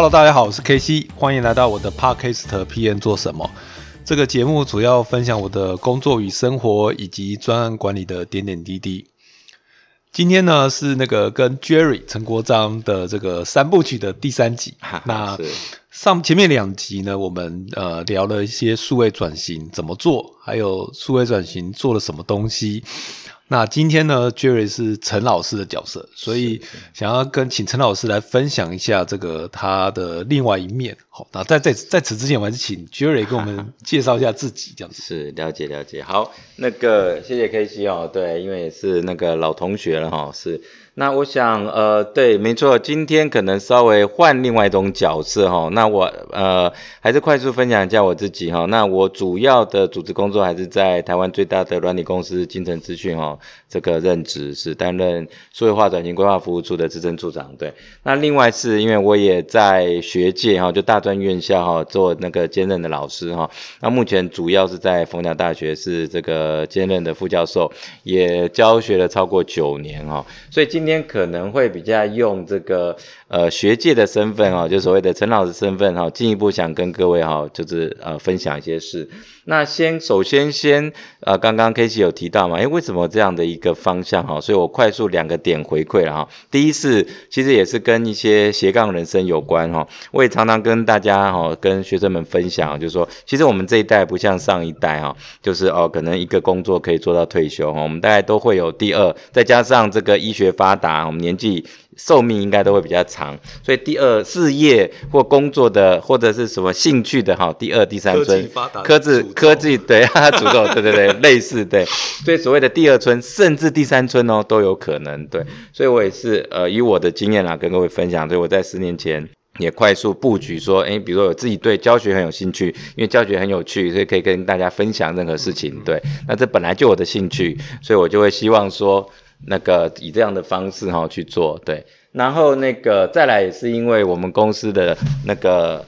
Hello，大家好，我是 KC，欢迎来到我的 Podcast PN 做什么？这个节目主要分享我的工作与生活，以及专案管理的点点滴滴。今天呢是那个跟 Jerry 陈国章的这个三部曲的第三集。那上前面两集呢，我们呃聊了一些数位转型怎么做，还有数位转型做了什么东西。那今天呢，Jerry 是陈老师的角色，所以想要跟请陈老师来分享一下这个他的另外一面。好，那在在在此之前，我还是请 Jerry 跟我们 介绍一下自己，这样子。是了解了解。好，那个谢谢 KC 哦，对，因为是那个老同学了哈，是。那我想，呃，对，没错，今天可能稍微换另外一种角色哈。那我呃，还是快速分享一下我自己哈。那我主要的组织工作还是在台湾最大的软体公司金城资讯哈，这个任职是担任数位化转型规划服务处的资深处长。对，那另外是因为我也在学界哈，就大专院校哈做那个兼任的老师哈。那目前主要是在凤鸟大学是这个兼任的副教授，也教学了超过九年哈。所以今今天可能会比较用这个呃学界的身份哈，就所谓的陈老师身份哈，进一步想跟各位哈，就是呃分享一些事。那先首先先呃，刚刚 K C 有提到嘛，哎，为什么这样的一个方向哈？所以我快速两个点回馈了哈。第一是其实也是跟一些斜杠人生有关哈。我也常常跟大家哈，跟学生们分享，就是说，其实我们这一代不像上一代哈，就是哦，可能一个工作可以做到退休哈。我们大概都会有第二，再加上这个医学发达，我们年纪。寿命应该都会比较长，所以第二事业或工作的或者是什么兴趣的哈，第二第三春，科技科技对啊，诅咒对对对，类似对，所以所谓的第二春甚至第三春哦都有可能对，所以我也是呃以我的经验啦跟各位分享，所以我在十年前也快速布局说，哎，比如说我自己对教学很有兴趣，因为教学很有趣，所以可以跟大家分享任何事情对，那这本来就我的兴趣，所以我就会希望说。那个以这样的方式哈去做，对，然后那个再来也是因为我们公司的那个。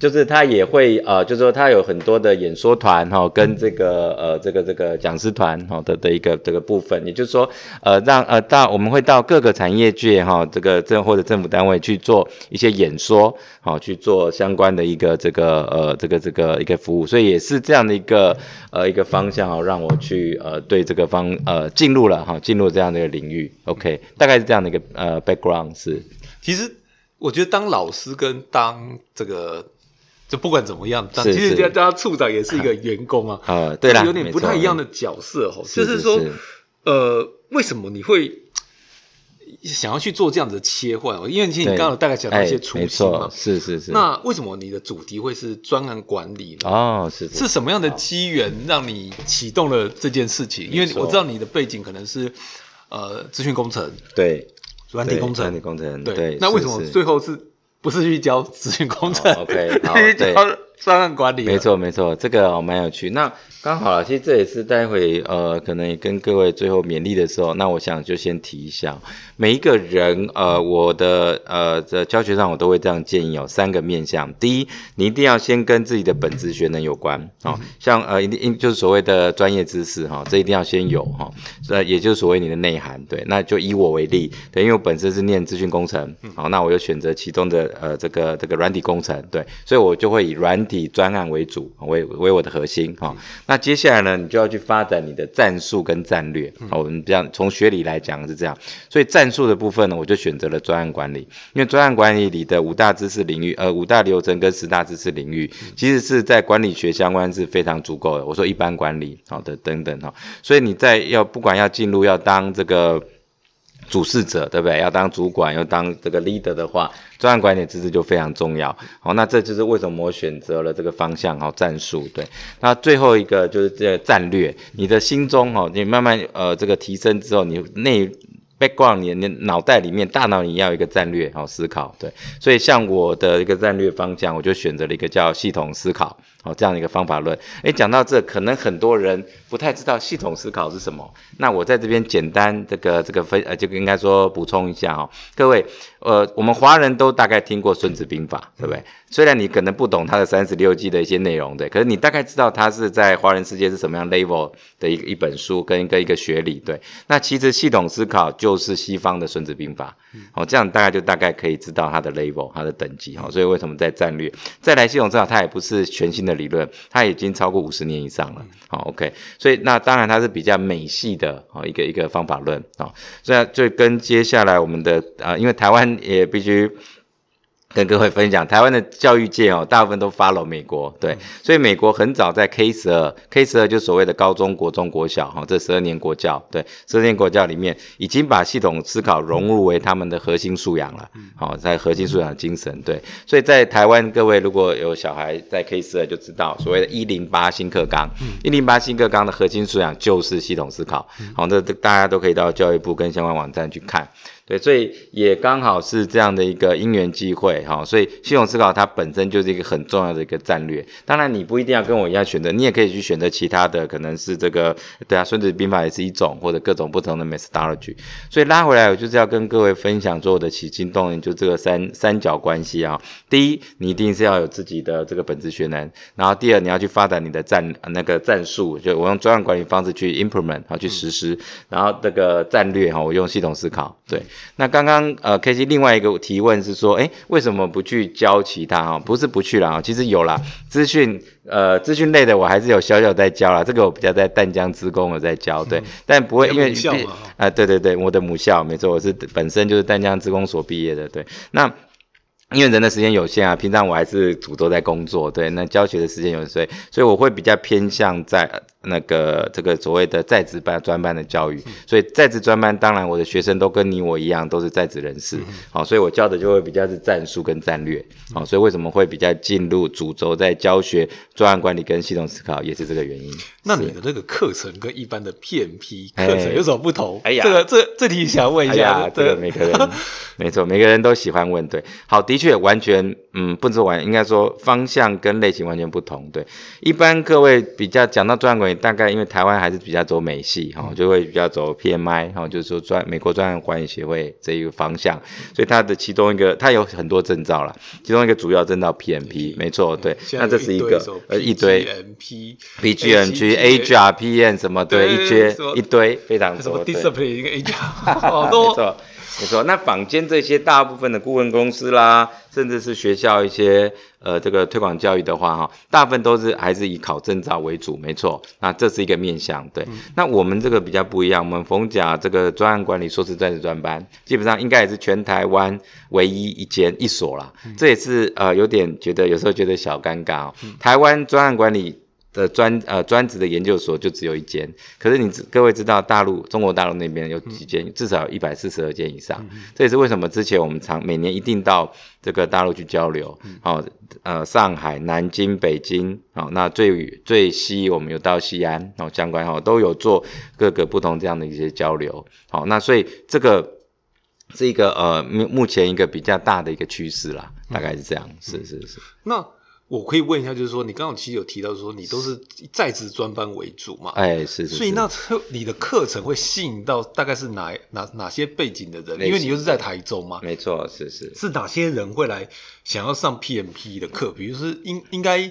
就是他也会呃，就是说他有很多的演说团哈，跟这个呃这个这个讲师团哈的的一个这个部分，也就是说呃让呃到我们会到各个产业界哈，这个政或者政府单位去做一些演说，好去做相关的一个这个呃这个这个一个服务，所以也是这样的一个呃一个方向哦，让我去呃对这个方呃进入了哈进入这样的一个领域，OK，大概是这样的一个呃 background 是。其实我觉得当老师跟当这个。就不管怎么样，其实家家处长也是一个员工啊，啊，对啦，有点不太一样的角色哈。就是说，呃，为什么你会想要去做这样子的切换哦？因为其实你刚刚大概讲到一些初心嘛，是是是。那为什么你的主题会是专案管理呢？哦，是是什么样的机缘让你启动了这件事情？因为我知道你的背景可能是呃资讯工程，对，软体工程，软体工程，对。那为什么最后是？不是去教咨询工程 专案管理，没错没错，这个蛮有趣。那刚好了，其实这也是待会呃，可能跟各位最后勉励的时候，那我想就先提一下，每一个人呃，我的呃在教学上我都会这样建议哦，三个面向。第一，你一定要先跟自己的本职学能有关，哦，像呃一定就是所谓的专业知识哈，这一定要先有哈，呃，也就是所谓你的内涵。对，那就以我为例，对，因为我本身是念资讯工程，好，那我就选择其中的。呃，这个这个软体工程，对，所以我就会以软体专案为主，为为我的核心哈。那接下来呢，你就要去发展你的战术跟战略。好，我们这样从学理来讲是这样，所以战术的部分呢，我就选择了专案管理，因为专案管理里的五大知识领域，呃，五大流程跟十大知识领域，其实是在管理学相关是非常足够的。我说一般管理，好的等等哈，所以你在要不管要进入要当这个。主事者对不对？要当主管，要当这个 leader 的话，专案管理知识就非常重要。好，那这就是为什么我选择了这个方向，好战术。对，那最后一个就是这战略。你的心中哦，你慢慢呃这个提升之后，你内 background 你你脑袋里面大脑你要一个战略好思考。对，所以像我的一个战略方向，我就选择了一个叫系统思考。哦这样的一个方法论。诶，讲到这，可能很多人不太知道系统思考是什么。那我在这边简单这个这个分呃，就应该说补充一下哦，各位，呃，我们华人都大概听过《孙子兵法》，对不对？虽然你可能不懂他的三十六计的一些内容，对，可是你大概知道他是在华人世界是什么样 level 的一一本书跟一个一个学理，对。那其实系统思考就是西方的《孙子兵法》，哦，这样大概就大概可以知道它的 level 它的等级，哈。所以为什么在战略再来系统思考，它也不是全新的理论，它已经超过五十年以上了，好，OK。所以那当然它是比较美系的哦一个一个方法论，啊，所以就跟接下来我们的啊，因为台湾也必须。跟各位分享，台湾的教育界哦，大部分都 follow 美国，对，所以美国很早在 K 十二，K 十二就所谓的高中国中国小哈，这十二年国教，对，十二年国教里面已经把系统思考融入为他们的核心素养了，好，在核心素养精神，对，所以在台湾各位如果有小孩在 K 十二就知道，所谓的一零八新课纲，一零八新课纲的核心素养就是系统思考，好，这大家都可以到教育部跟相关网站去看。对，所以也刚好是这样的一个因缘机会哈，所以系统思考它本身就是一个很重要的一个战略。当然，你不一定要跟我一样选择，你也可以去选择其他的，可能是这个对啊，孙子兵法也是一种，或者各种不同的 methodology。所以拉回来，我就是要跟各位分享所有的起心动念，就这个三三角关系啊。第一，你一定是要有自己的这个本质学能，然后第二，你要去发展你的战那个战术，就我用专案管理方式去 implement 啊，去实施，然后这个战略哈，我用系统思考，对。那刚刚呃，K C 另外一个提问是说，哎，为什么不去教其他哈？不是不去了啊，其实有啦，资讯呃，资讯类的我还是有小小在教啦。这个我比较在淡江职工我在教，对，但不会因为啊，对对对，我的母校没错，我是本身就是淡江职工所毕业的，对，那。因为人的时间有限啊，平常我还是主都在工作，对，那教学的时间有限，所以我会比较偏向在那个这个所谓的在职班专班的教育。所以在职专班，当然我的学生都跟你我一样，都是在职人士，好，所以我教的就会比较是战术跟战略，好，所以为什么会比较进入主轴在教学专案管理跟系统思考，也是这个原因。那你的这个课程跟一般的 PMP 课程有什么不同？哎呀，这个这这题想问一下，这个每个人 没错，每个人都喜欢问，对，好的。确完全，嗯，不是完，应该说方向跟类型完全不同。对，一般各位比较讲到专案管理，大概因为台湾还是比较走美系哈，就会比较走 PMI 哈，就是说专美国专业管理协会这一个方向，所以它的其中一个，它有很多证照了，其中一个主要证照 PMP，没错，对，那这是一个呃一堆。PGMG、HRPN 什么对，一堆一堆非常多，discipline 一个 HR 好多。没错，那坊间这些大部分的顾问公司啦，甚至是学校一些呃这个推广教育的话哈，大部分都是还是以考证照为主，没错。那这是一个面向，对。那我们这个比较不一样，我们逢甲这个专案管理硕士在职专班，基本上应该也是全台湾唯一一间一所啦。这也是呃有点觉得有时候觉得小尴尬哦。台湾专案管理。的专呃专职的研究所就只有一间，可是你各位知道大陆中国大陆那边有几间，至少一百四十二间以上。这也是为什么之前我们常每年一定到这个大陆去交流。好，呃，上海、南京、北京，好，那最最西我们有到西安，然后相关哈都有做各个不同这样的一些交流。好，那所以这个是一个呃目目前一个比较大的一个趋势啦，大概是这样。是是是。那我可以问一下，就是说，你刚刚其实有提到说，你都是在职专班为主嘛？哎，是是。所以那你的课程会吸引到大概是哪哪哪些背景的人？因为你又是在台中嘛。没错，是是。是哪些人会来想要上 PMP 的课？比如是应应该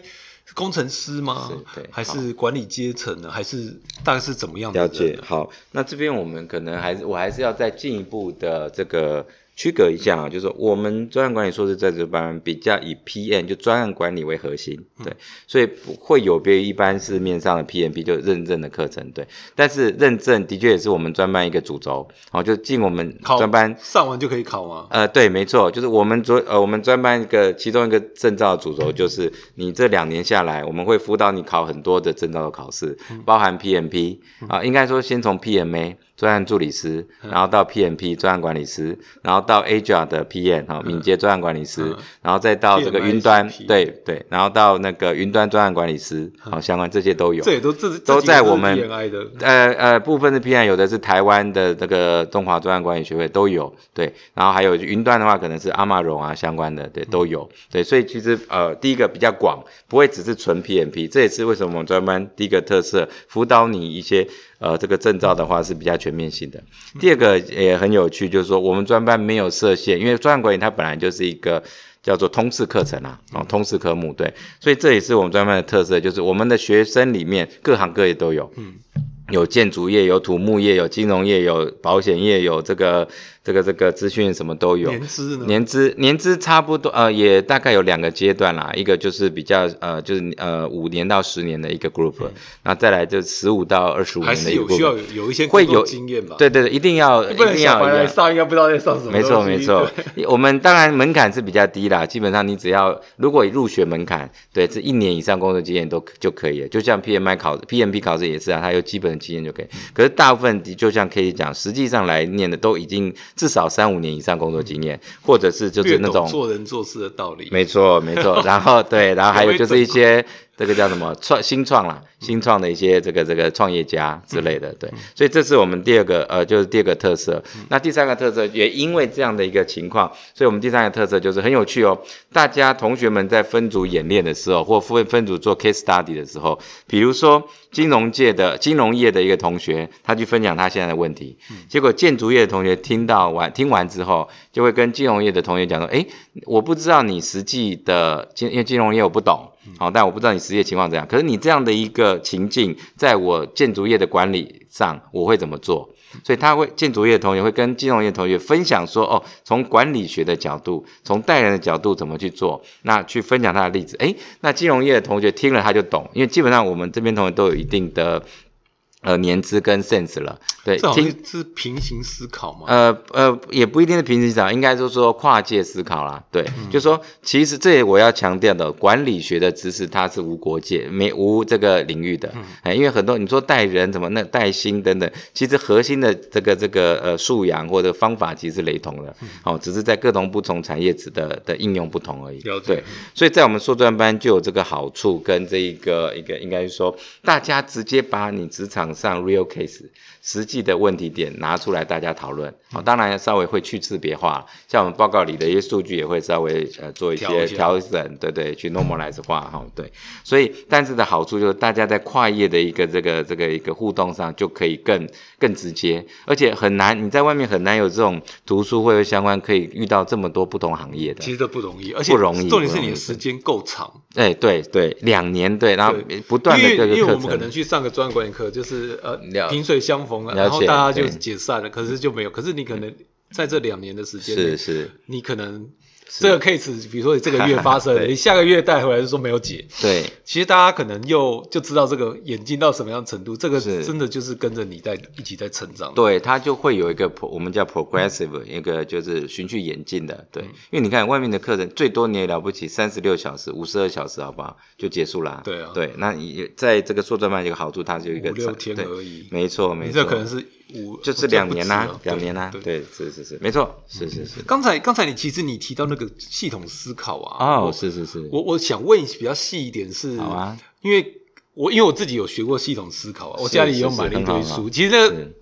工程师吗？对，还是管理阶层呢？还是大概是怎么样的？了解。好，那这边我们可能还是我还是要再进一步的这个。区隔一下啊，就是我们专案管理硕士在职班比较以 PM 就专案管理为核心，对，所以不会有别于一般市面上的 PMP 就认证的课程，对。但是认证的确也是我们专班一个主轴，好，就进我们专班上完就可以考吗？呃，对，没错，就是我们专呃我们专班一个其中一个证照主轴就是你这两年下来，我们会辅导你考很多的证照的考试，包含 PMP 啊，应该说先从 PMA 专案助理师，然后到 PMP 专案管理师，然后。到 Agile 的 PM 哈，敏捷专案管理师，嗯。然后再到这个云端，对对，然后到那个云端专案管理师，好，相关这些都有这。也都这都在我们的，呃呃，部分的 PM，有的是台湾的这个中华专案管理学会都有，对，然后还有云端的话，可能是阿玛荣啊相关的，对，都有，对，所以其实呃，第一个比较广，不会只是纯 PMP，这也是为什么我们专班第一个特色，辅导你一些呃这个证照的话是比较全面性的。第二个也很有趣，就是说我们专班没有设限，因为专案管理它本来就是一个。叫做通识课程啊，哦，通识科目对，所以这也是我们专班的特色，就是我们的学生里面各行各业都有，嗯，有建筑业，有土木业，有金融业，有保险业，有这个这个这个资讯什么都有。年资呢？年资年资差不多，呃，也大概有两个阶段啦，一个就是比较呃，就是呃五年到十年的一个 group，然后再来就十五到二十五还年的一个是有需要 group。有有一些会有经验吧？对对对，一定要一定要。上应该不知道在上什么。没错没错，我们当然门槛是比较低啦，基本上你只要如果入学门槛，对，这一年以上工作经验都就可以了。就像 PMI 考 PMP 考试也是啊，它有基本的经验就可以。可是大部分的就像 K T 讲，实际上来念的都已经至少三五年以上工作经验，或者是就是那种做人做事的道理。没错，没错。然后对，然后还有就是一些这个叫什么？创新创啦，新创的一些这个这个创业家之类的，对。所以这是我们第二个呃，就是第二个特色。那第三个特色也因为这样的一个情况，所以我们第三个特色就是很有趣哦。大家同学们在分组演练的时候，或分分组做 case study 的时候，比如说金融界的金融业的一个同学，他去分享他现在的问题，结果建筑业的同学听到完听完之后，就会跟金融业的同学讲说：“诶，我不知道你实际的金，因为金融业我不懂，好，但我不知道你实际情况怎样。可是你这样的一个情境，在我建筑业的管理上，我会怎么做？所以他会建筑业的同学会跟金融业同学分享说，哦，从管理学的角度，从带人的角度怎么去做，那去分享他的例子。诶，那金融业的同学听了他就懂，因为基本上我们这边同学都有一定的。呃，年资跟 sense 了，对，这好听是平行思考嘛。呃呃，也不一定是平行思考，应该就是说跨界思考啦。对，就说其实这也我要强调的，管理学的知识它是无国界、没无这个领域的。哎、因为很多你说带人怎么那带薪等等，其实核心的这个这个呃素养或者方法其实是雷同的。哦，只是在各种不同产业值的的应用不同而已。对，所以在我们硕专班就有这个好处，跟这一个一个应该是说，大家直接把你职场上 real case 实际的问题点拿出来，大家讨论。好、当然稍微会去字别化，像我们报告里的一些数据也会稍微呃做一些调整，对对，去 normalize 化哈、对。所以但是的好处就是大家在跨业的一个这个这个一个互动上就可以更更直接，而且很难你在外面很难有这种读书会相关可以遇到这么多不同行业的。其实都不容易，而且不容易重点是你的时间够长，哎，对对，两年对，然后不断的因为各个课因为我们可能，去上个专业管理课，就是呃萍水相逢了，然后大家就解散了，可是就没有。可是你可能在这两年的时间内，是是，你可能这个 case，比如说你这个月 发生了，你下个月带回来就说没有解，对。其实大家可能又就知道这个演进到什么样程度，这个是。真的就是跟着你在一起在成长。对，它就会有一个我们叫 progressive 一个就是循序演进的，对，嗯。因为你看外面的课程最多你也了不起三十六小时、五十二小时，好不好？就结束啦。对啊。对，那你在这个硕专班有个好处，它就一个五六天而已，没错没你错，这可能是五，就是两年啦、两年啦、对。对，是是是，没错，是是是。刚才刚才你其实你提到那个系统思考啊，哦，我是是是，我我想问比较细一点是，好啊，因为我因为我自己有学过系统思考啊，我家里也有买了一堆书，其实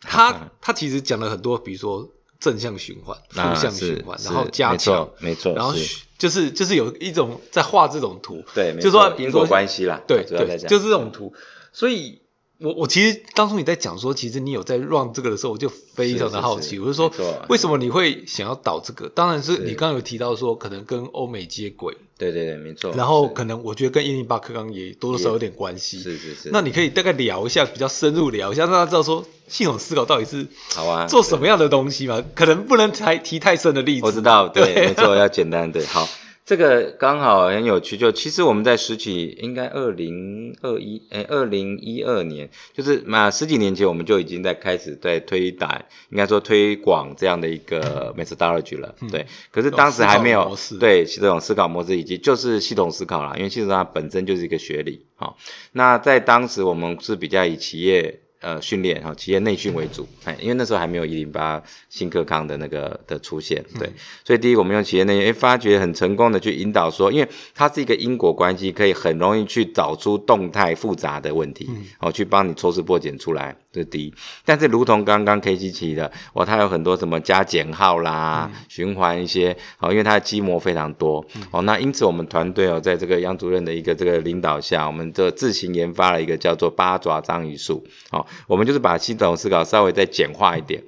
他他其实讲了很多，比如说正向循环、负啊向循环，然后加没错强，没错，然后就是就是有一种在画这种图，对，没就说错因果关系啦，对对，就是这种图。所以我我其实当初你在讲说，其实你有在 run 这个的时候，我就非常的好奇，是我就说为什么你会想要导这个？当然是是你刚刚有提到说，可能跟欧美接轨，对对对，没错。然后可能我觉得跟一零八课纲也多多少少有点关系。是是是，那你可以大概聊一下，比较深入聊一下，让大家知道说系统思考到底是好啊，做什么样的东西嘛？可能不能太提太深的例子。我知道，对，对 没错，要简单，对，好，这个刚好很有趣，就其实我们在十几，应该二零二一，哎，二零一二年，就是嘛十几年前，我们就已经在开始在推打，应该说推广这样的一个 methodology 了，对。可是当时还没有对这种思考模式，以及就是系统思考啦，因为系统它本身就是一个学理，好、那在当时我们是比较以企业。呃训练哈，企业内训为主，哎，因为那时候还没有一零八新科康的那个的出现，对，所以第一我们用企业内训，哎，发觉很成功的去引导说，因为它是一个因果关系，可以很容易去找出动态复杂的问题，哦，去帮你抽丝剥茧出来，这是第一。但是如同刚刚 K 七提的，哇，它有很多什么加减号啦，循环一些，哦，因为它的基模非常多，哦，那因此我们团队哦，在这个杨主任的一个这个领导下，我们就自行研发了一个叫做八爪章鱼术，哦。我们就是把系统思考稍微再简化一点。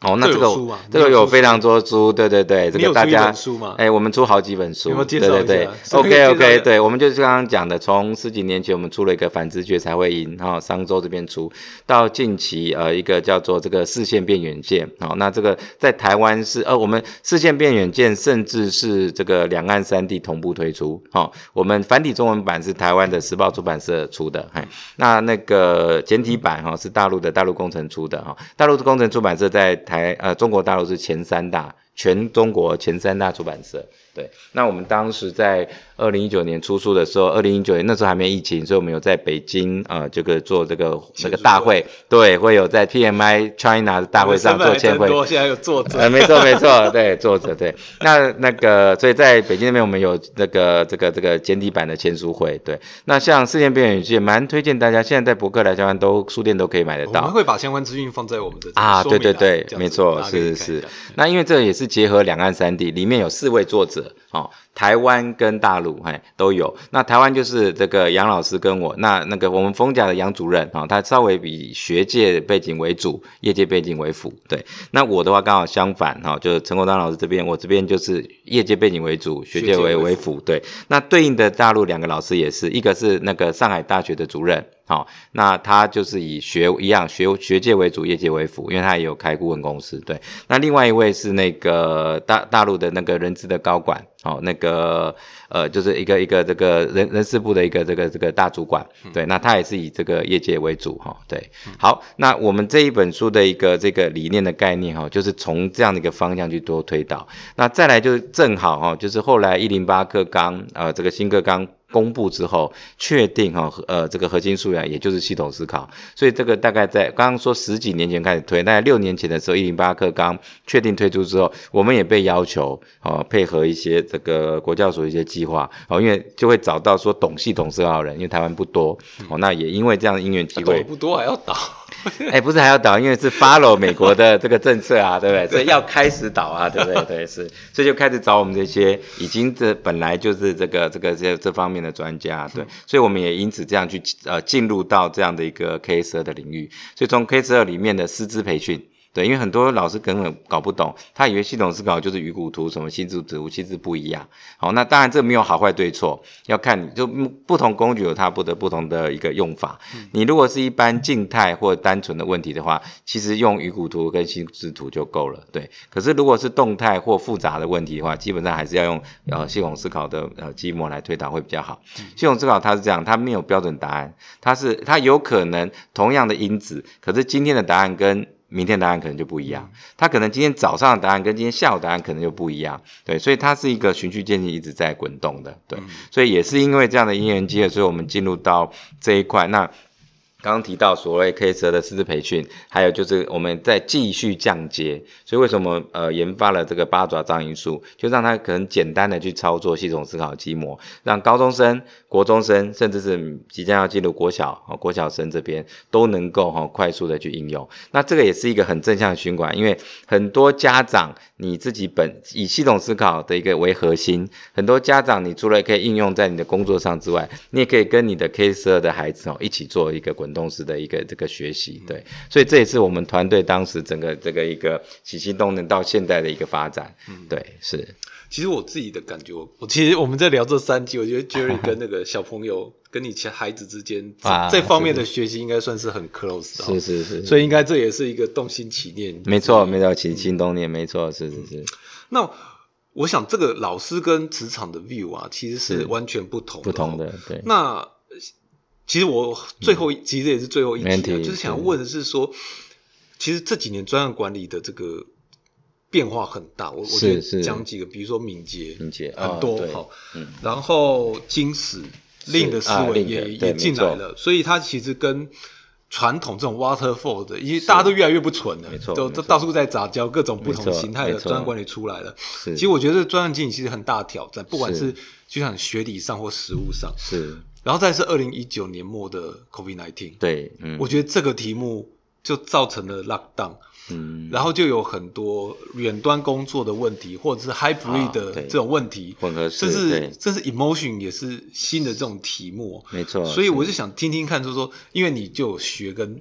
哦，那这个这个有非常多书，对对对，这个大家，哎，我们出好几本书，对对对，OK OK，对，我们就是刚刚讲的，从十几年前我们出了一个反直觉才会赢，哈，商周这边出，到近期呃一个叫做这个视线变远见，好，那这个在台湾是呃我们视线变远见，甚至是这个两岸三地同步推出，好，我们繁体中文版是台湾的时报出版社出的，嘿，那那个简体版哈是大陆的大陆工程出的，哈，大陆的工程出版社在。台呃，中国大陆是前三大，全中国前三大出版社。对，那我们当时在二零一九年出书的时候，二零一九年那时候还没疫情，所以我们有在北京呃这个做这个这个大会，对，会有在 PMI China 的大会上做签会。现在有作者。呃，没错没错，对，作者对。那那个，所以在北京那边我们有那个这个这个简体版的签书会。对，那像世界边缘也蛮推荐大家，现在在博客来相关都书店都可以买得到。我们会把相关资讯放在我们的啊，对对对，没错，是是是。那因为这也是结合两岸三地，里面有四位作者。了。哦，台湾跟大陆，嘿，都有。那台湾就是这个杨老师跟我，那那个我们丰甲的杨主任，啊，他稍微比学界背景为主，业界背景为辅。对，那我的话刚好相反，哈，就是陈国丹老师这边，我这边就是业界背景为主，学界为为辅。对，那对应的大陆两个老师也是一个是那个上海大学的主任。好，那他就是以学一样学学界为主，业界为辅，因为他也有开顾问公司。对，那另外一位是那个大大陆的那个人资的高管，哦，那个呃，就是一个一个这个人人事部的一个这个这个大主管。对，那他也是以这个业界为主，哈。对，好，那我们这一本书的一个这个理念的概念，哈，就是从这样的一个方向去多推导。那再来就是正好，哈，就是后来一零八课纲，呃，这个新课纲。公布之后，确定哈，呃，这个核心素养也就是系统思考，所以这个大概在刚刚说十几年前开始推，大概六年前的时候，一零八课纲确定推出之后，我们也被要求哦，配合一些这个国教所一些计划哦，因为就会找到说懂系统思考的人，因为台湾不多哦，那也因为这样的因缘机会，不多还要倒。哎，不是还要倒，因为是 follow 美国的这个政策啊，对不对？所以要开始倒啊，对不对？对，是，所以就开始找我们这些已经这本来就是这个这个这这方面的专家，对，所以我们也因此这样去呃进入到这样的一个 K 十二的领域，所以从 K 十二里面的师资培训。对，因为很多老师根本搞不懂，他以为系统思考就是鱼骨图什么心智植物，其实不一样。好，那当然这没有好坏对错，要看你就不同工具有它不得不同的一个用法。你如果是一般静态或单纯的问题的话，其实用鱼骨图跟心智图就够了。对，可是如果是动态或复杂的问题的话，基本上还是要用呃系统思考的呃积模来推导会比较好。系统思考它是这样，它没有标准答案，它是它有可能同样的因子，可是今天的答案跟明天答案可能就不一样，他可能今天早上的答案跟今天下午答案可能就不一样，对，所以它是一个循序渐进一直在滚动的，对，所以也是因为这样的因缘机会，所以我们进入到这一块。那。刚刚提到所谓 K 十二的师资培训，还有就是我们在继续降阶，所以为什么呃研发了这个八爪章鱼术，就让他可能简单的去操作系统思考积模，让高中生、国中生，甚至是即将要进入国小啊国小生这边都能够哈快速的去应用。那这个也是一个很正向的循环，因为很多家长你自己本以系统思考的一个为核心，很多家长你除了可以应用在你的工作上之外，你也可以跟你的 K 十二的孩子哦一起做一个滚。动式的一个这个学习，对，所以这也是我们团队当时整个这个一个起心动念到现在的一个发展，嗯，对，是。其实我自己的感觉，我其实我们在聊这三集，我觉得 Jerry 跟那个小朋友跟你其孩子之间这方面的学习应该算是很 close 的，是是是，所以应该这也是一个动心起念，没错，没错，起心动念，没错，是是是。那我想这个老师跟职场的 view 啊，其实是完全不同不同的，对。那其实我最后其实也是最后一题，就是想要问的是说，其实这几年专案管理的这个变化很大，我我觉得讲几个，比如说敏捷，敏捷很多哈，然后金石令的思维也也进来了，所以它其实跟传统这种 waterfall 的，因为大家都越来越不纯了，没错，都都到处在杂交，各种不同形态的专案管理出来了。其实我觉得专案经理其实很大挑战，不管是就像学理上或实务上。是，然后再是二零一九年末的 COVID nineteen，对，我觉得这个题目就造成了 lockdown。嗯，然后就有很多远端工作的问题，或者是 hybrid 的这种问题，混合式，这是这是 emotion 也是新的这种题目，没错。所以我就想听听看，就是说，因为你就学跟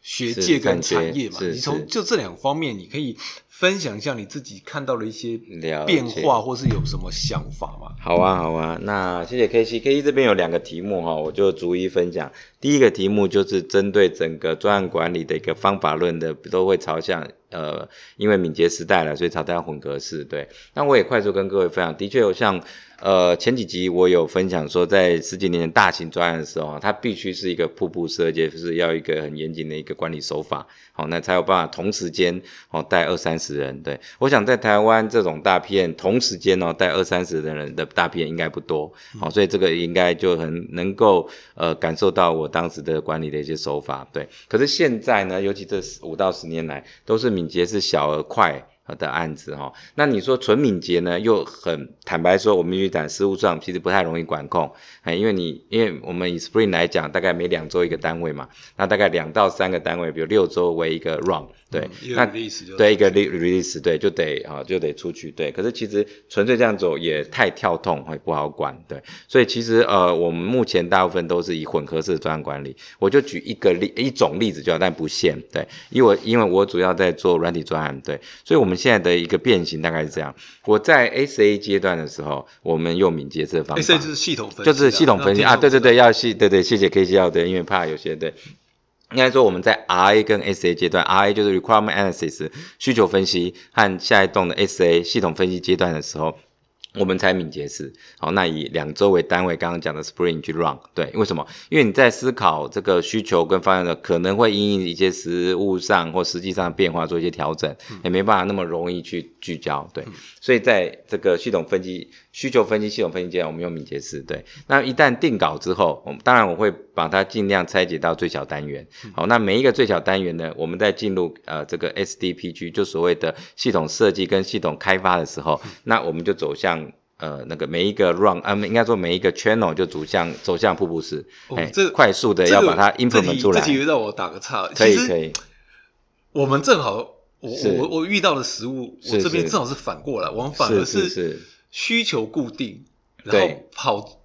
学界跟产业嘛，你从就这两方面，你可以。分享一下你自己看到的一些变化，或是有什么想法吗？好啊，好啊，那谢谢 K C K C 这边有两个题目哈，我就逐一分享。第一个题目就是针对整个专案管理的一个方法论的，都会朝向呃，因为敏捷时代了，所以朝向混合式。对，那我也快速跟各位分享，的确有像。呃，前几集我有分享说，在十几年大型专案的时候，它必须是一个瀑布设计，就是要一个很严谨的一个管理手法，好，那才有办法同时间哦带二三十人。对我想在台湾这种大片同时间哦带二三十的人的大片应该不多，好，所以这个应该就很能够呃感受到我当时的管理的一些手法。对，可是现在呢，尤其这五到十年来，都是敏捷是小而快。的案子哈，那你说纯敏捷呢？又很坦白说，我们去讲实务上其实不太容易管控，哎，因为你因为我们以 Spring 来讲，大概每两周一个单位嘛，那大概两到三个单位，比如六周为一个 run。对，那对一个 release，对，就得啊，就得出去。对，可是其实纯粹这样走也太跳痛，会不好管。对，所以其实呃，我们目前大部分都是以混合式专案管理。我就举一个例，一种例子就好，但不限。对，因为因为我主要在做软体专案，对，所以我们现在的一个变形大概是这样。我在 SA 阶段的时候，我们用敏捷这方法，SA 就是系统分，就是系统分析啊，对对对，要系，对对，谢谢 K C 要对，因为怕有些对。应该说我们在 R A 跟 S A 阶段，R A 就是 Requirement Analysis 需求分析和下一栋的 S A 系统分析阶段的时候。我们才敏捷式，好，那以两周为单位，刚刚讲的 Spring 去 run，对，为什么？因为你在思考这个需求跟方向的，可能会因应一些实物上或实际上的变化做一些调整，也没办法那么容易去聚焦，对，所以在这个系统分析、需求分析、系统分析阶段，我们用敏捷式，对，那一旦定稿之后，我们当然我会把它尽量拆解到最小单元，好，那每一个最小单元呢，我们在进入呃这个 SDPG 就所谓的系统设计跟系统开发的时候，那我们就走向。呃，那个每一个 run，啊，应该说每一个 channel 就走向走向瀑布式，哎，这快速的要把它 implement 出来。这题让我打个岔，可以可以。我们正好，我我我遇到的食物，我这边正好是反过来，我们反而是需求固定，然后跑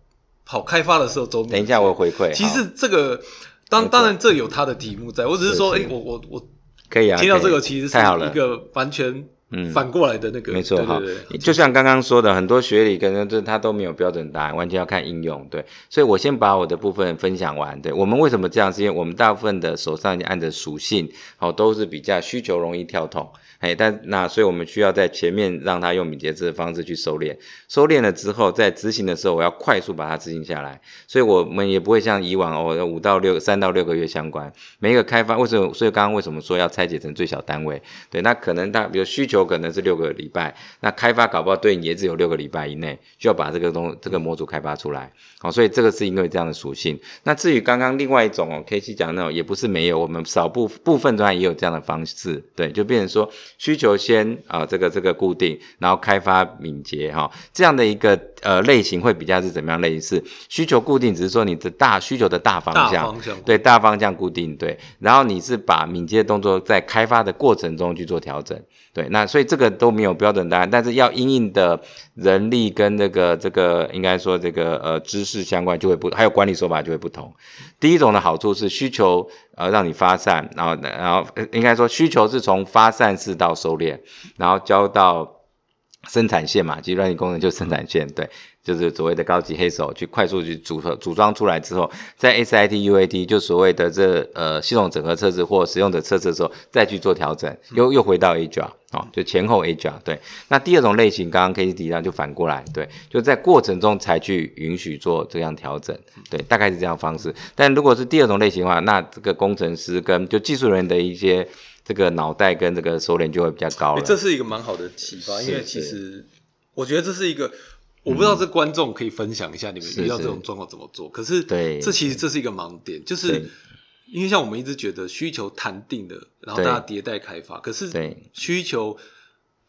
跑开发的时候走。等一下我回馈。其实这个当当然这有它的题目在，我只是说，哎，我我我可以啊。听到这个其实是一个完全。嗯，反过来的那个没错哈，就像刚刚说的，很多学理可能这他都没有标准答案，完全要看应用。对，所以我先把我的部分分享完。对我们为什么这样？是因为我们大部分的手上按的属性，哦，都是比较需求容易跳动。哎，但那所以我们需要在前面让他用敏捷制的方式去收敛，收敛了之后，在执行的时候，我要快速把它执行下来。所以我们也不会像以往哦，五到六三到六个月相关。每一个开发为什么？所以刚刚为什么说要拆解成最小单位？对，那可能大比如需求可能是六个礼拜，那开发搞不好对你也只有六个礼拜以内，就要把这个东这个模组开发出来。好，所以这个是因为这样的属性。那至于刚刚另外一种哦，K C 讲那种也不是没有，我们少部部分端也有这样的方式。对，就变成说。需求先啊，这个这个固定，然后开发敏捷哈，这样的一个呃类型会比较是怎么样类似？需求固定只是说你的大需求的大方向，对大方向固定对，然后你是把敏捷的动作在开发的过程中去做调整，对，那所以这个都没有标准答案，但是要因应的人力跟那个这个应该说这个呃知识相关就会不，还有管理手法就会不同。第一种的好处是需求。呃，让你发散，然后，然后应该说需求是从发散式到收敛，然后交到生产线嘛，其实软件工程就生产线，对，就是所谓的高级黑手去快速去组合组装出来之后，在 SIT UAT 就所谓的这呃系统整合测试或使用者测试的时候，再去做调整，又又回到 Agile。哦，就前后 A 加对，那第二种类型，刚刚 K T 提到就反过来，对，就在过程中才去允许做这样调整，对，大概是这样方式。但如果是第二种类型的话，那这个工程师跟就技术人员的一些这个脑袋跟这个收敛就会比较高了。这是一个蛮好的启发，因为其实我觉得这是一个，我不知道这观众可以分享一下你们遇到这种状况怎么做。可是，对，这其实这是一个盲点，就是因为像我们一直觉得需求谈定的，然后大家迭代开发，可是需求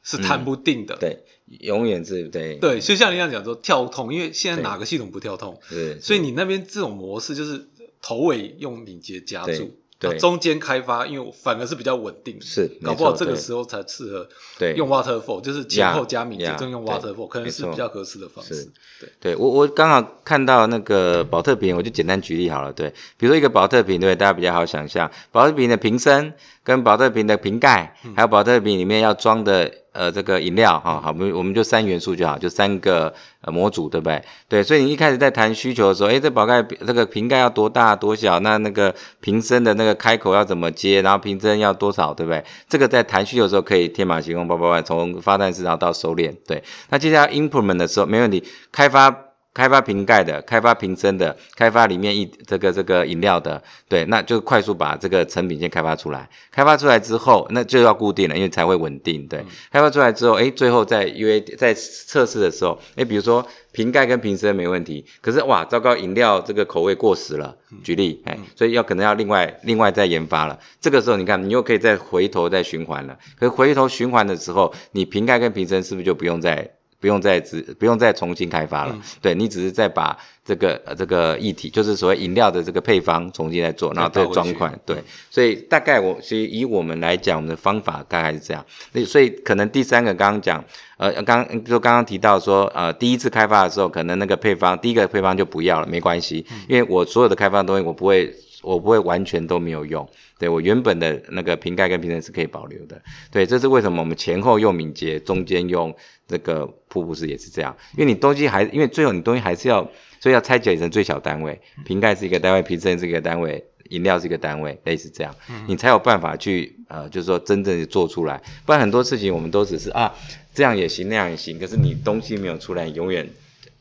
是谈不定的，对，永远是对，对，就像你这样讲说跳痛，因为现在哪个系统不跳痛？对，所以你那边这种模式就是头尾用敏捷夹住。对，中间开发，因为反而是比较稳定，是搞不好这个时候才适合对用 waterfall，就是前后加敏捷，正用 waterfall，可能是比较合适的方式。对，对我我刚好看到那个保特瓶，我就简单举例好了。对，比如说一个保特瓶，对大家比较好想象，保特瓶的瓶身跟保特瓶的瓶盖，还有保特瓶里面要装的。呃，这个饮料哈，好，我们我们就三元素就好，就三个呃模组，对不对？对，所以你一开始在谈需求的时候，诶，这宝盖这个瓶盖要多大多小？那那个瓶身的那个开口要怎么接？然后瓶身要多少，对不对？这个在谈需求的时候可以天马行空，叭叭叭，从发展市场到收敛。对，那接下来 implement 的时候没问题，开发。开发瓶盖的，开发瓶身的，开发里面一这个这个饮料的，对，那就快速把这个成品先开发出来。开发出来之后，那就要固定了，因为才会稳定。对，开发出来之后，哎，最后在 U A 在测试的时候，哎，比如说瓶盖跟瓶身没问题，可是哇，糟糕，饮料这个口味过时了。举例，哎，所以要可能要另外另外再研发了。这个时候你看，你又可以再回头再循环了。可是回头循环的时候，你瓶盖跟瓶身是不是就不用再？不用再只不用再重新开发了，对你只是再把这个呃这个液体，就是所谓饮料的这个配方重新来做，然后再装款，对，所以大概我所以以我们来讲，我们的方法大概是这样。那所以可能第三个刚刚讲，呃刚就刚刚提到说，呃第一次开发的时候，可能那个配方第一个配方就不要了，没关系，因为我所有的开发东西我不会我不会完全都没有用。对我原本的那个瓶盖跟瓶身是可以保留的，对，这是为什么我们前后用敏捷，中间用这个瀑布式也是这样，因为你东西还，因为最后你东西还是要，所以要拆解成最小单位，瓶盖是一个单位，瓶身是一个单位，饮料是一个单位，类似这样，你才有办法去呃，就是说真正的做出来，不然很多事情我们都只是啊这样也行那样也行，可是你东西没有出来，永远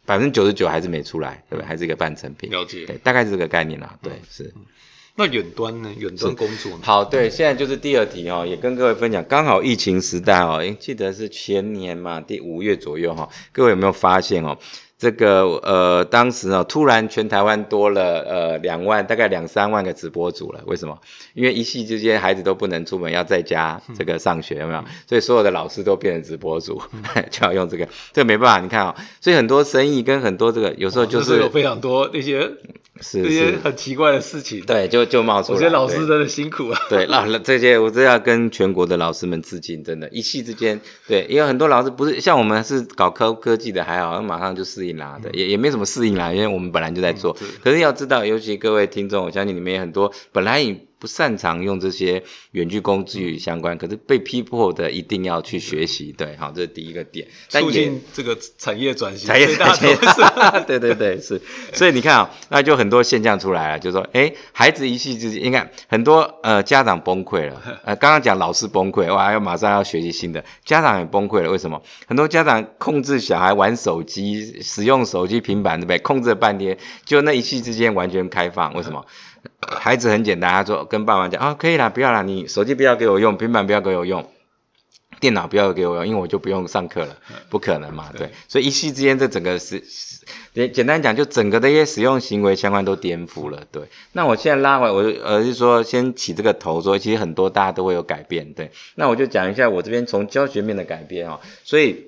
百分之九十九还是没出来，对不对？还是一个半成品，了解，对，大概是这个概念啦，对，是。那远端呢？远端工作呢？好，对，现在就是第二题哦，也跟各位分享。刚好疫情时代哦，记得是前年嘛，第五月左右哈，各位有没有发现哦？这个呃，当时呢，突然全台湾多了呃两万，大概两三万个直播主了。为什么？因为一夕之间孩子都不能出门，要在家这个上学，有没有？所以所有的老师都变成直播主，就要用这个。这没办法，你看啊，所以很多生意跟很多这个有时候就是有非常多那些是这些很奇怪的事情。对，就就冒出来。我觉得老师真的辛苦啊。对，那这些我都要跟全国的老师们致敬，真的，一夕之间，对，因为很多老师不是像我们是搞科科技的，还好，马上就适应。啦的也也没什么适应啦，因为我们本来就在做。可是要知道，尤其各位听众，我相信你们也很多本来也不擅长用这些远距工具相关，可是被逼迫的一定要去学习。对，好，这是第一个点。促进这个产业转型，产业转型。对对对，是。所以你看啊，那就很多现象出来了，就说，哎，孩子一气之间，你看很多呃家长崩溃了。呃，刚刚讲老师崩溃，哇，要马上要学习新的，家长也崩溃了。为什么？很多家长控制小孩玩手机，使用手机、平板，对不对？控制了半天，就那一气之间完全开放，为什么？孩子很简单，他说跟爸妈讲啊，可以啦，不要啦，你手机不要给我用，平板不要给我用，电脑不要给我用，因为我就不用上课了，不可能嘛，对，所以一夕之间，这整个是简简单讲，就整个的一些使用行为相关都颠覆了，对。那我现在拉回，我呃是说先起这个头，说其实很多大家都会有改变，对。那我就讲一下我这边从教学面的改变哦，所以。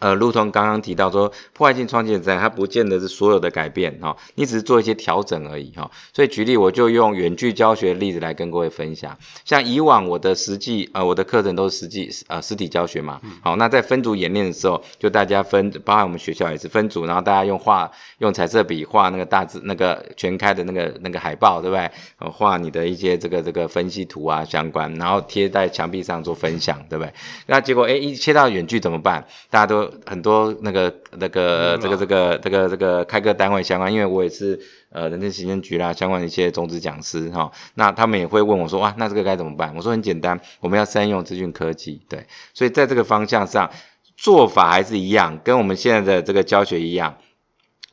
呃，如同刚刚提到说，破坏性创新的它不见得是所有的改变哈，你只是做一些调整而已哈。所以举例，我就用远距教学的例子来跟各位分享。像以往我的实际呃，我的课程都是实际呃实体教学嘛，好，那在分组演练的时候，就大家分，包含我们学校也是分组，然后大家用画用彩色笔画那个大字那个全开的那个那个海报，对不对？画你的一些这个这个分析图啊相关，然后贴在墙壁上做分享，对不对？那结果哎，一切到远距怎么办？大家都很多那个那个这个这个这个这个开课单位相关，因为我也是呃人力行政局啦相关的一些种子讲师哈，那他们也会问我说哇，那这个该怎么办？我说很简单，我们要善用资讯科技，对，所以在这个方向上做法还是一样，跟我们现在的这个教学一样。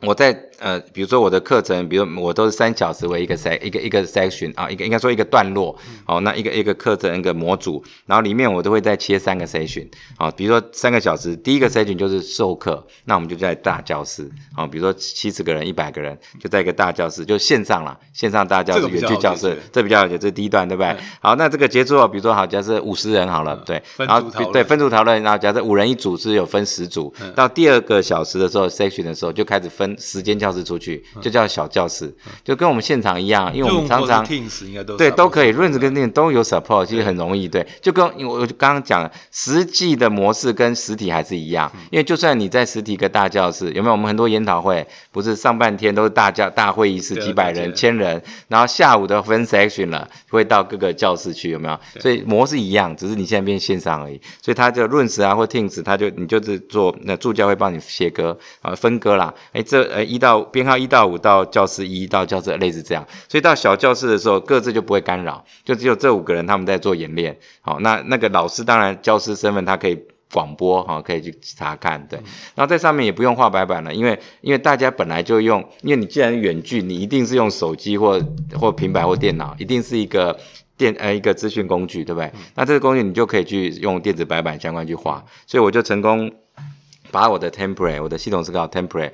我在呃，比如说我的课程，比如我都是三小时为一个 sec 一个一个 section 啊，一个应该说一个段落，哦，那一个一个课程一个模组，然后里面我都会再切三个 section，好，比如说三个小时，第一个 section 就是授课，那我们就在大教室，好，比如说七十个人、一百个人，就在一个大教室，就线上了，线上大教室、远距教室，这比较了解，这是第一段，对不对？好，那这个结束，比如说好，假设五十人好了，对，然后对分组讨论，然后假设五人一组是有分十组，到第二个小时的时候 section 的时候就开始分时间教室。出去就叫小教室，就跟我们现场一样，因为我们常常对都可以，Run 跟 Teams 都有 support，其实很容易。对，就跟我刚刚讲，实际的模式跟实体还是一样，因为就算你在实体跟大教室，有没有？我们很多研讨会不是上半天都是大教大会议室，几百人、千人，然后下午的分 section 了，会到各个教室去，有没有？所以模式一样，只是你现在变线上而已。所以他就 Run 啊或 Teams，他就你就是做那助教会帮你切割啊分割啦。哎，这呃一到。编号一到五到教室一到教室类似这样，所以到小教室的时候，各自就不会干扰，就只有这五个人他们在做演练。好，那那个老师当然教师身份，他可以广播哈，可以去查看。对，然后在上面也不用画白板了，因为因为大家本来就用，因为你既然远距，你一定是用手机或或平板或电脑，一定是一个电呃一个资讯工具，对不对？那这个工具你就可以去用电子白板相关去画，所以我就成功把我的 template，我的系统是叫 template。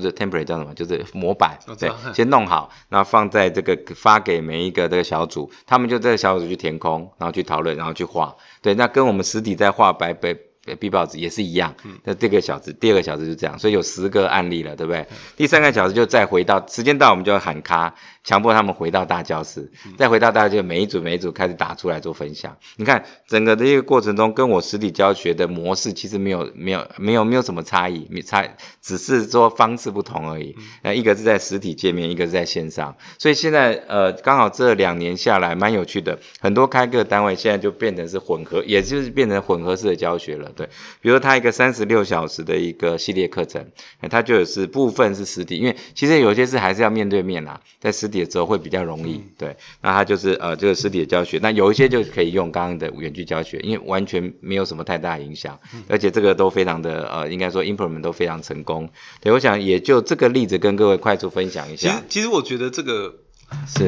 就是 template 叫什么？就是模板，对，先弄好，然后放在这个发给每一个这个小组，他们就这个小组去填空，然后去讨论，然后去画，对，那跟我们实体在画白白。B 报纸也是一样，那这个小时，第二个小时就这样，所以有十个案例了，对不对？第三个小时就再回到时间到，我们就要喊卡，强迫他们回到大教室，再回到大家就每一组每一组开始打出来做分享。你看整个的一个过程中，跟我实体教学的模式其实没有没有没有没有什么差异，没差只是说方式不同而已。那一个是在实体界面，一个是在线上，所以现在呃刚好这两年下来蛮有趣的，很多开课单位现在就变成是混合，也就是变成混合式的教学了。对，比如他一个三十六小时的一个系列课程，它就是部分是实体，因为其实有些事还是要面对面啊，在实体的时候会比较容易。对，那它就是呃这个实体的教学，那有一些就可以用刚刚的远距教学，因为完全没有什么太大影响，而且这个都非常的呃应该说 implement 都非常成功。对，我想也就这个例子跟各位快速分享一下。其实其实我觉得这个。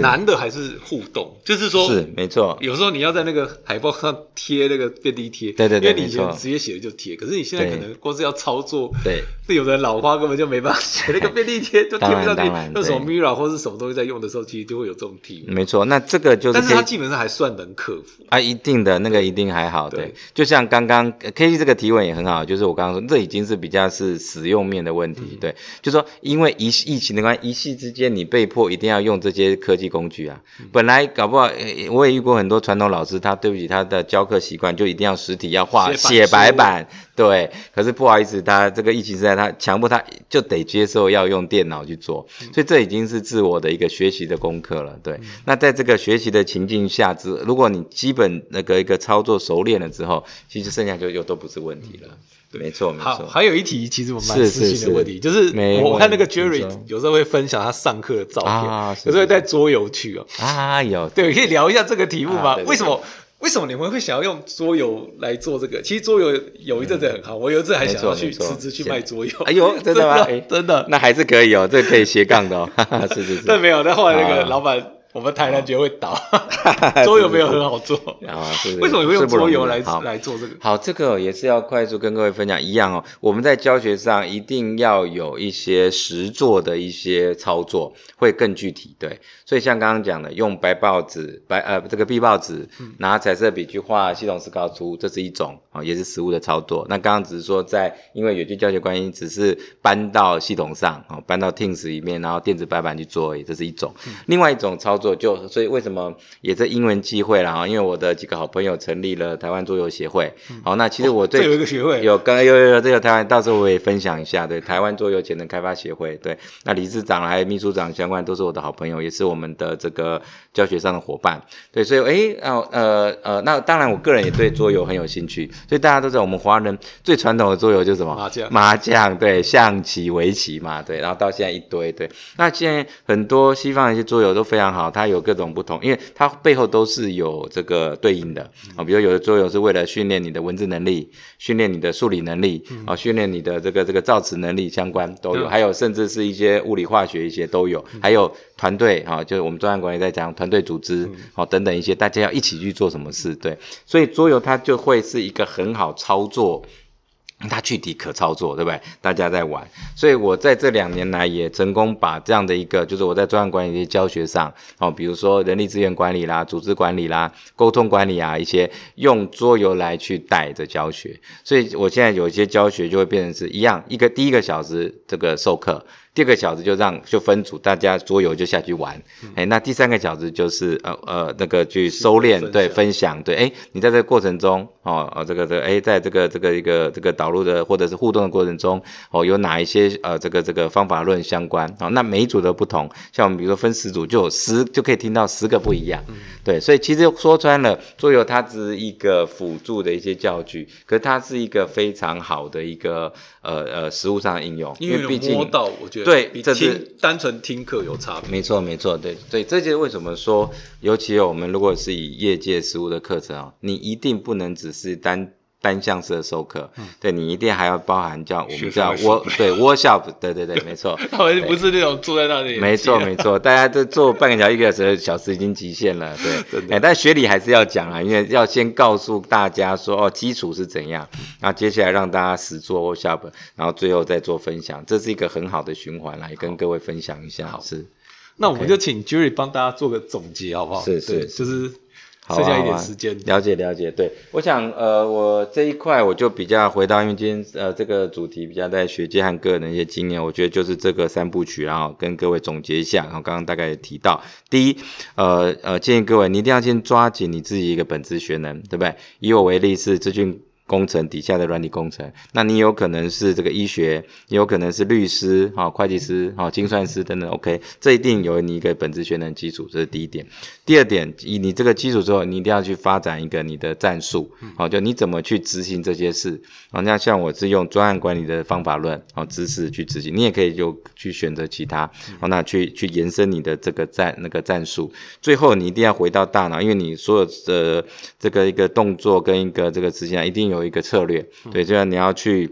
难的还是互动，就是说，是没错。有时候你要在那个海报上贴那个便利贴，对对对，因为你以前直接写的就贴，可是你现在可能光是要操作，对，是有的老花根本就没办法写那个便利贴，就贴不上去。那什么 Mira 或是什么东西在用的时候，其实就会有这种题。没错，那这个就是，但是它基本上还算能克服啊，一定的那个一定还好。对，就像刚刚 K T 这个提问也很好，就是我刚刚说，这已经是比较是使用面的问题。对，就说因为一疫情的关系，一系之间你被迫一定要用这些科技工具。啊，本来搞不好，我也遇过很多传统老师，他对不起他的教课习惯，就一定要实体要画写白板，对。可是不好意思，他这个疫情时代，他强迫他就得接受要用电脑去做，所以这已经是自我的一个学习的功课了，对。那在这个学习的情境下之，如果你基本那个一个操作熟练了之后，其实剩下就又都不是问题了。没错，没错。好，还有一题，其实我蛮私心的问题，就是我看那个 Jerry 有时候会分享他上课的照片，有时候会带桌游去哦。啊，有。对，可以聊一下这个题目吗？为什么？为什么你们会想要用桌游来做这个？其实桌游有一阵子很好，我有一阵还想要去辞职去卖桌游。哎呦，真的吗？真的。那还是可以哦，这可以斜杠的哦。是是是。但没有，但后来那个老板。我们台南绝会倒，桌游没有很好做啊？为什么会用桌游来来做这个？好，这个也是要快速跟各位分享一样哦。我们在教学上一定要有一些实做的一些操作，会更具体。对，所以像刚刚讲的，用白报纸、白呃这个壁报纸，拿彩色笔去画系统思考图，这是一种啊，也是实物的操作。那刚刚只是说在因为远距教学关系，只是搬到系统上啊，搬到 Teams 里面，然后电子白板去做而已，这是一种。另外一种操作。就所以为什么也在因缘际会了啊？因为我的几个好朋友成立了台湾桌游协会。好，那其实我对有一个协会，有刚刚有有这个台湾，到时候我也分享一下。对，台湾桌游潜能开发协会。对，那理事长还有秘书长相关都是我的好朋友，也是我们的这个教学上的伙伴。对，所以哎，哦呃呃，那当然我个人也对桌游很有兴趣。所以大家都知道，我们华人最传统的桌游就是什么？麻将。麻将对，象棋、围棋嘛，对。然后到现在一堆对。那现在很多西方的一些桌游都非常好。好，它有各种不同，因为它背后都是有这个对应的。啊。比如有的桌游是为了训练你的文字能力，训练你的数理能力啊，训练你的这个这个造词能力相关都有，还有甚至是一些物理化学一些都有，还有团队啊，就是我们专案管理在讲团队组织哦等等一些，大家要一起去做什么事，对，所以桌游它就会是一个很好操作。它具体可操作，对不对？大家在玩，所以我在这两年来也成功把这样的一个，就是我在专案管理的教学上，哦，比如说人力资源管理啦、组织管理啦、沟通管理啊，一些用桌游来去带着教学，所以我现在有一些教学就会变成是一样，一个第一个小时这个授课。第二个小时就让就分组，大家桌游就下去玩。哎，那第三个小时就是呃呃那个去收敛，对，分享，对，哎，你在这个过程中，哦哦，这个这个，哎，在这个这个一个这个导入的或者是互动的过程中，哦，有哪一些呃这个这个方法论相关？哦，那每一组的不同，像我们比如说分十组，就有十就可以听到十个不一样。对，所以其实说穿了，桌游它只是一个辅助的一些教具，可是它是一个非常好的一个呃呃实物上的应用，因为毕竟摸到，我觉得。对，这听单纯听课有差别。没错，没错，对，对，这就是为什么说，尤其我们如果是以业界实务的课程啊，你一定不能只是单。单向式的授课，对你一定还要包含叫我们叫我对 workshop，对对对，没错，他们不是那种坐在那里，没错没错，大家都做半个小时一个小时，小时已经极限了，对，哎，但学理还是要讲啊，因为要先告诉大家说哦，基础是怎样，然后接下来让大家实做 workshop，然后最后再做分享，这是一个很好的循环，来跟各位分享一下。是，那我们就请 Jerry 帮大家做个总结，好不好？是是，就是。剩下一点时间，了解了解。对，我想，呃，我这一块我就比较回到，因为今天呃这个主题比较在学界和个人的一些经验，我觉得就是这个三部曲，然后跟各位总结一下。然后刚刚大概也提到，第一，呃呃，建议各位你一定要先抓紧你自己一个本职学能，对不对？以我为例是资讯。工程底下的软体工程，那你有可能是这个医学，也有可能是律师、哈会计师、哈精算师等等。OK，这一定有你一个本质学能基础，这是第一点。第二点，以你这个基础之后，你一定要去发展一个你的战术，好，就你怎么去执行这些事。好，那像我是用专案管理的方法论，好知识去执行，你也可以就去选择其他，好，那去去延伸你的这个战那个战术。最后你一定要回到大脑，因为你所有的这个一个动作跟一个这个执行一定有。有一个策略，对，就像你要去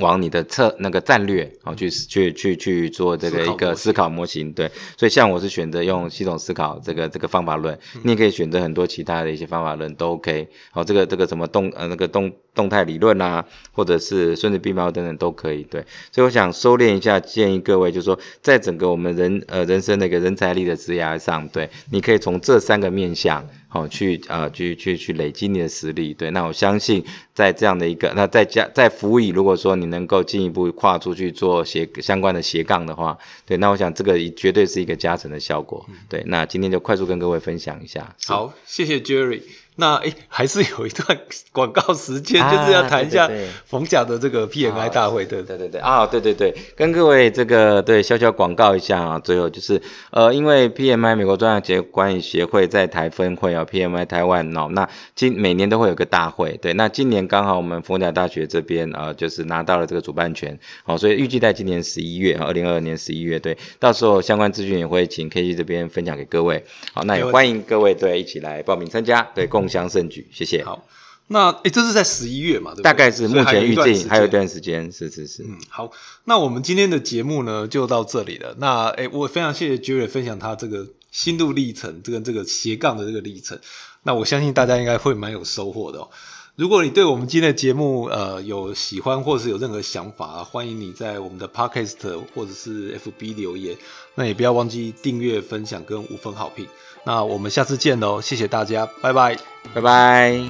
往你的策那个战略哦，去去去去做这个一个思考模型，对，所以像我是选择用系统思考这个这个方法论，你也可以选择很多其他的一些方法论都 OK，好，这个这个什么动呃那个动动态理论啊，或者是孙子兵法等等都可以，对，所以我想收敛一下，建议各位就是说，在整个我们人呃人生的一个人才力的职涯上，对，你可以从这三个面向。好，去呃，去去去累积你的实力，对，那我相信在这样的一个，那再加再辅以，如果说你能够进一步跨出去做斜相关的斜杠的话，对，那我想这个绝对是一个加成的效果，对，那今天就快速跟各位分享一下。好，谢谢 Jerry。那哎，还是有一段广告时间，就是要谈一下冯甲的这个 PMI 大会的。对对对啊，对对对，跟各位这个对小小广告一下啊。最后就是呃，因为 PMI 美国专业结管理协会在台分会啊，PMI 台湾哦，那今每年都会有个大会。对，那今年刚好我们冯甲大学这边呃，就是拿到了这个主办权，好，所以预计在今年十一月，二零二二年十一月，对，到时候相关资讯也会请 K G 这边分享给各位。好，那也欢迎各位对一起来报名参加，对共。共襄盛举，谢谢。好，那哎，这是在十一月嘛？大概是目前预计还有一段时间，是是是。嗯，好，那我们今天的节目呢就到这里了。那哎，我非常谢谢 Jerry 分享他这个心路历程，这个这个斜杠的这个历程。那我相信大家应该会蛮有收获的哦。如果你对我们今天的节目呃有喜欢或者是有任何想法，欢迎你在我们的 Podcast 或者是 FB 留言。那也不要忘记订阅、分享跟五分好评。那我们下次见喽，谢谢大家，拜拜，拜拜。